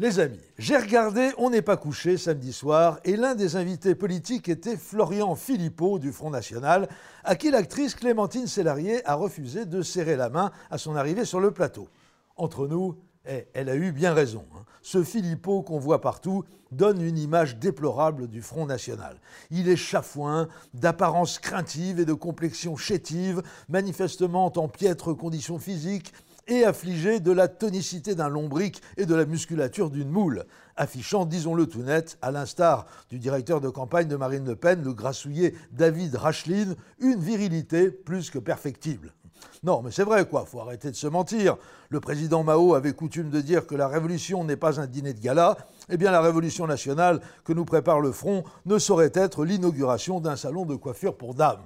Les amis, j'ai regardé On n'est pas couché samedi soir et l'un des invités politiques était Florian Philippot du Front National, à qui l'actrice Clémentine Sélarié a refusé de serrer la main à son arrivée sur le plateau. Entre nous, eh, elle a eu bien raison. Hein. Ce Philippot qu'on voit partout donne une image déplorable du Front National. Il est chafouin, d'apparence craintive et de complexion chétive, manifestement en piètre condition physique, et affligé de la tonicité d'un lombric et de la musculature d'une moule, affichant, disons-le tout net, à l'instar du directeur de campagne de Marine Le Pen, le grassouillet David Racheline, une virilité plus que perfectible. Non, mais c'est vrai, quoi, faut arrêter de se mentir. Le président Mao avait coutume de dire que la révolution n'est pas un dîner de gala. Eh bien, la révolution nationale que nous prépare le Front ne saurait être l'inauguration d'un salon de coiffure pour dames.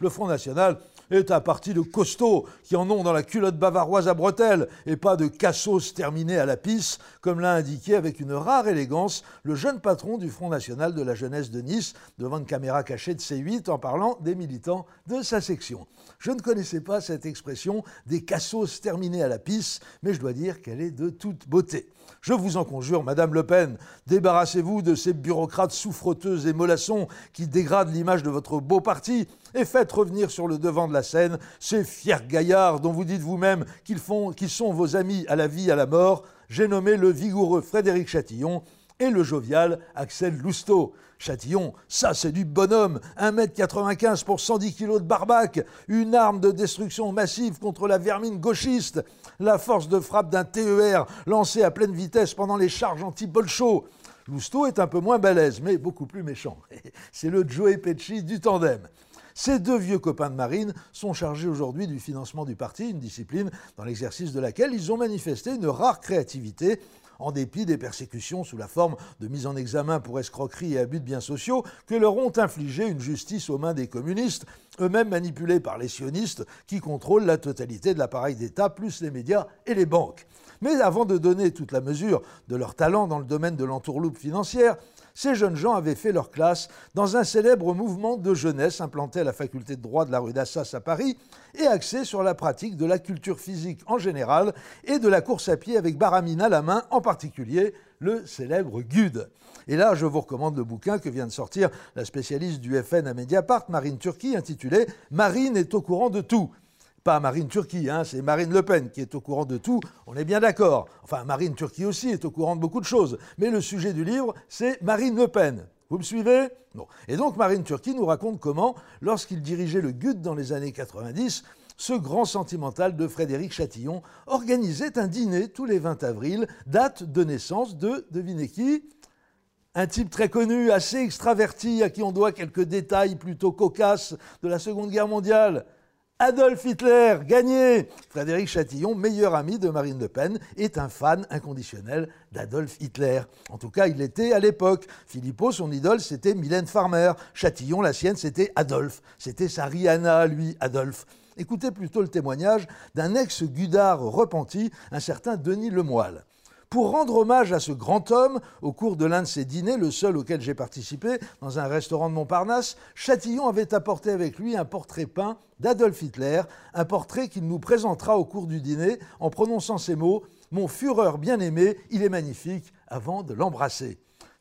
Le Front National est un parti de costauds qui en ont dans la culotte bavaroise à bretelles et pas de cassos terminés à la pisse, comme l'a indiqué avec une rare élégance le jeune patron du Front National de la Jeunesse de Nice devant une caméra cachée de C8 en parlant des militants de sa section. Je ne connaissais pas cette expression des cassos terminés à la pisse, mais je dois dire qu'elle est de toute beauté. Je vous en conjure, Madame Le Pen, débarrassez-vous de ces bureaucrates souffroteuses et mollassons qui dégradent l'image de votre beau parti et faites revenir sur le devant de la scène ces fiers gaillards dont vous dites vous-même qu'ils, sont vos amis à la vie, à la mort. J'ai nommé le vigoureux Frédéric Chatillon et le jovial Axel Lousteau. Chatillon, ça c'est du bonhomme, 1m95 pour 110 kg de barbac, une arme de destruction massive contre la vermine gauchiste, la force de frappe d'un TER lancé à pleine vitesse pendant les charges anti-Bolcho. Lousteau est un peu moins balèze, mais beaucoup plus méchant. C'est le Joey Pesci du tandem. Ces deux vieux copains de marine sont chargés aujourd'hui du financement du parti, une discipline dans l'exercice de laquelle ils ont manifesté une rare créativité en dépit des persécutions sous la forme de mise en examen pour escroquerie et abus de biens sociaux que leur ont infligé une justice aux mains des communistes, eux-mêmes manipulés par les sionistes qui contrôlent la totalité de l'appareil d'État, plus les médias et les banques. Mais avant de donner toute la mesure de leur talent dans le domaine de l'entourloupe financière, ces jeunes gens avaient fait leur classe dans un célèbre mouvement de jeunesse implanté à la faculté de droit de la rue d'Assas à Paris et axé sur la pratique de la culture physique en général et de la course à pied avec baramine à la main, en particulier le célèbre GUD. Et là, je vous recommande le bouquin que vient de sortir la spécialiste du FN à Mediapart, Marine Turquie, intitulé Marine est au courant de tout pas Marine Turquie, hein, c'est Marine Le Pen qui est au courant de tout, on est bien d'accord. Enfin, Marine Turquie aussi est au courant de beaucoup de choses. Mais le sujet du livre, c'est Marine Le Pen. Vous me suivez? Non. Et donc Marine Turquie nous raconte comment, lorsqu'il dirigeait le GUD dans les années 90, ce grand sentimental de Frédéric Chatillon organisait un dîner tous les 20 avril, date de naissance de, devinez qui? Un type très connu, assez extraverti, à qui on doit quelques détails plutôt cocasses de la Seconde Guerre mondiale. Adolf Hitler, gagné Frédéric Chatillon, meilleur ami de Marine Le Pen, est un fan inconditionnel d'Adolf Hitler. En tout cas, il l'était à l'époque. Philippot, son idole, c'était Mylène Farmer. Chatillon, la sienne, c'était Adolphe. C'était sa Rihanna, lui, Adolphe. Écoutez plutôt le témoignage d'un ex-gudard repenti, un certain Denis Lemoyle. Pour rendre hommage à ce grand homme, au cours de l'un de ses dîners, le seul auquel j'ai participé, dans un restaurant de Montparnasse, Chatillon avait apporté avec lui un portrait peint d'Adolf Hitler, un portrait qu'il nous présentera au cours du dîner en prononçant ces mots Mon Führer bien-aimé, il est magnifique, avant de l'embrasser.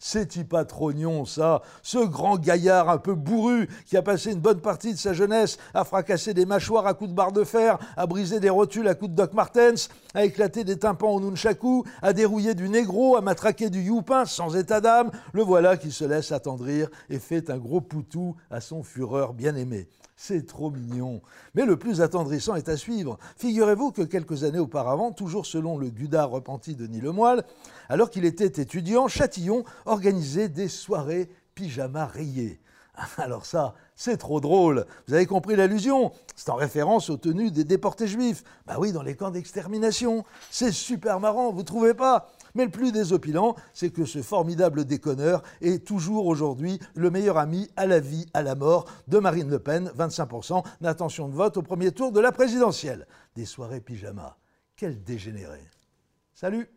C'est-y pas trognon, ça Ce grand gaillard un peu bourru qui a passé une bonne partie de sa jeunesse à fracasser des mâchoires à coups de barre de fer, à briser des rotules à coups de Doc Martens, à éclater des tympans au nunchaku, à dérouiller du négro, à matraquer du youpin sans état d'âme, le voilà qui se laisse attendrir et fait un gros poutou à son fureur bien-aimé. C'est trop mignon. Mais le plus attendrissant est à suivre. Figurez-vous que quelques années auparavant, toujours selon le gudard repenti de Lemoyle, alors qu'il était étudiant, Châtillon organisait des soirées pyjama rayées. Alors ça, c'est trop drôle. Vous avez compris l'allusion? C'est en référence aux tenues des déportés juifs. Bah oui, dans les camps d'extermination. C'est super marrant, vous trouvez pas? Mais le plus désopilant, c'est que ce formidable déconneur est toujours aujourd'hui le meilleur ami à la vie, à la mort de Marine Le Pen, 25% d'intention de vote au premier tour de la présidentielle. Des soirées pyjama. Quel dégénéré. Salut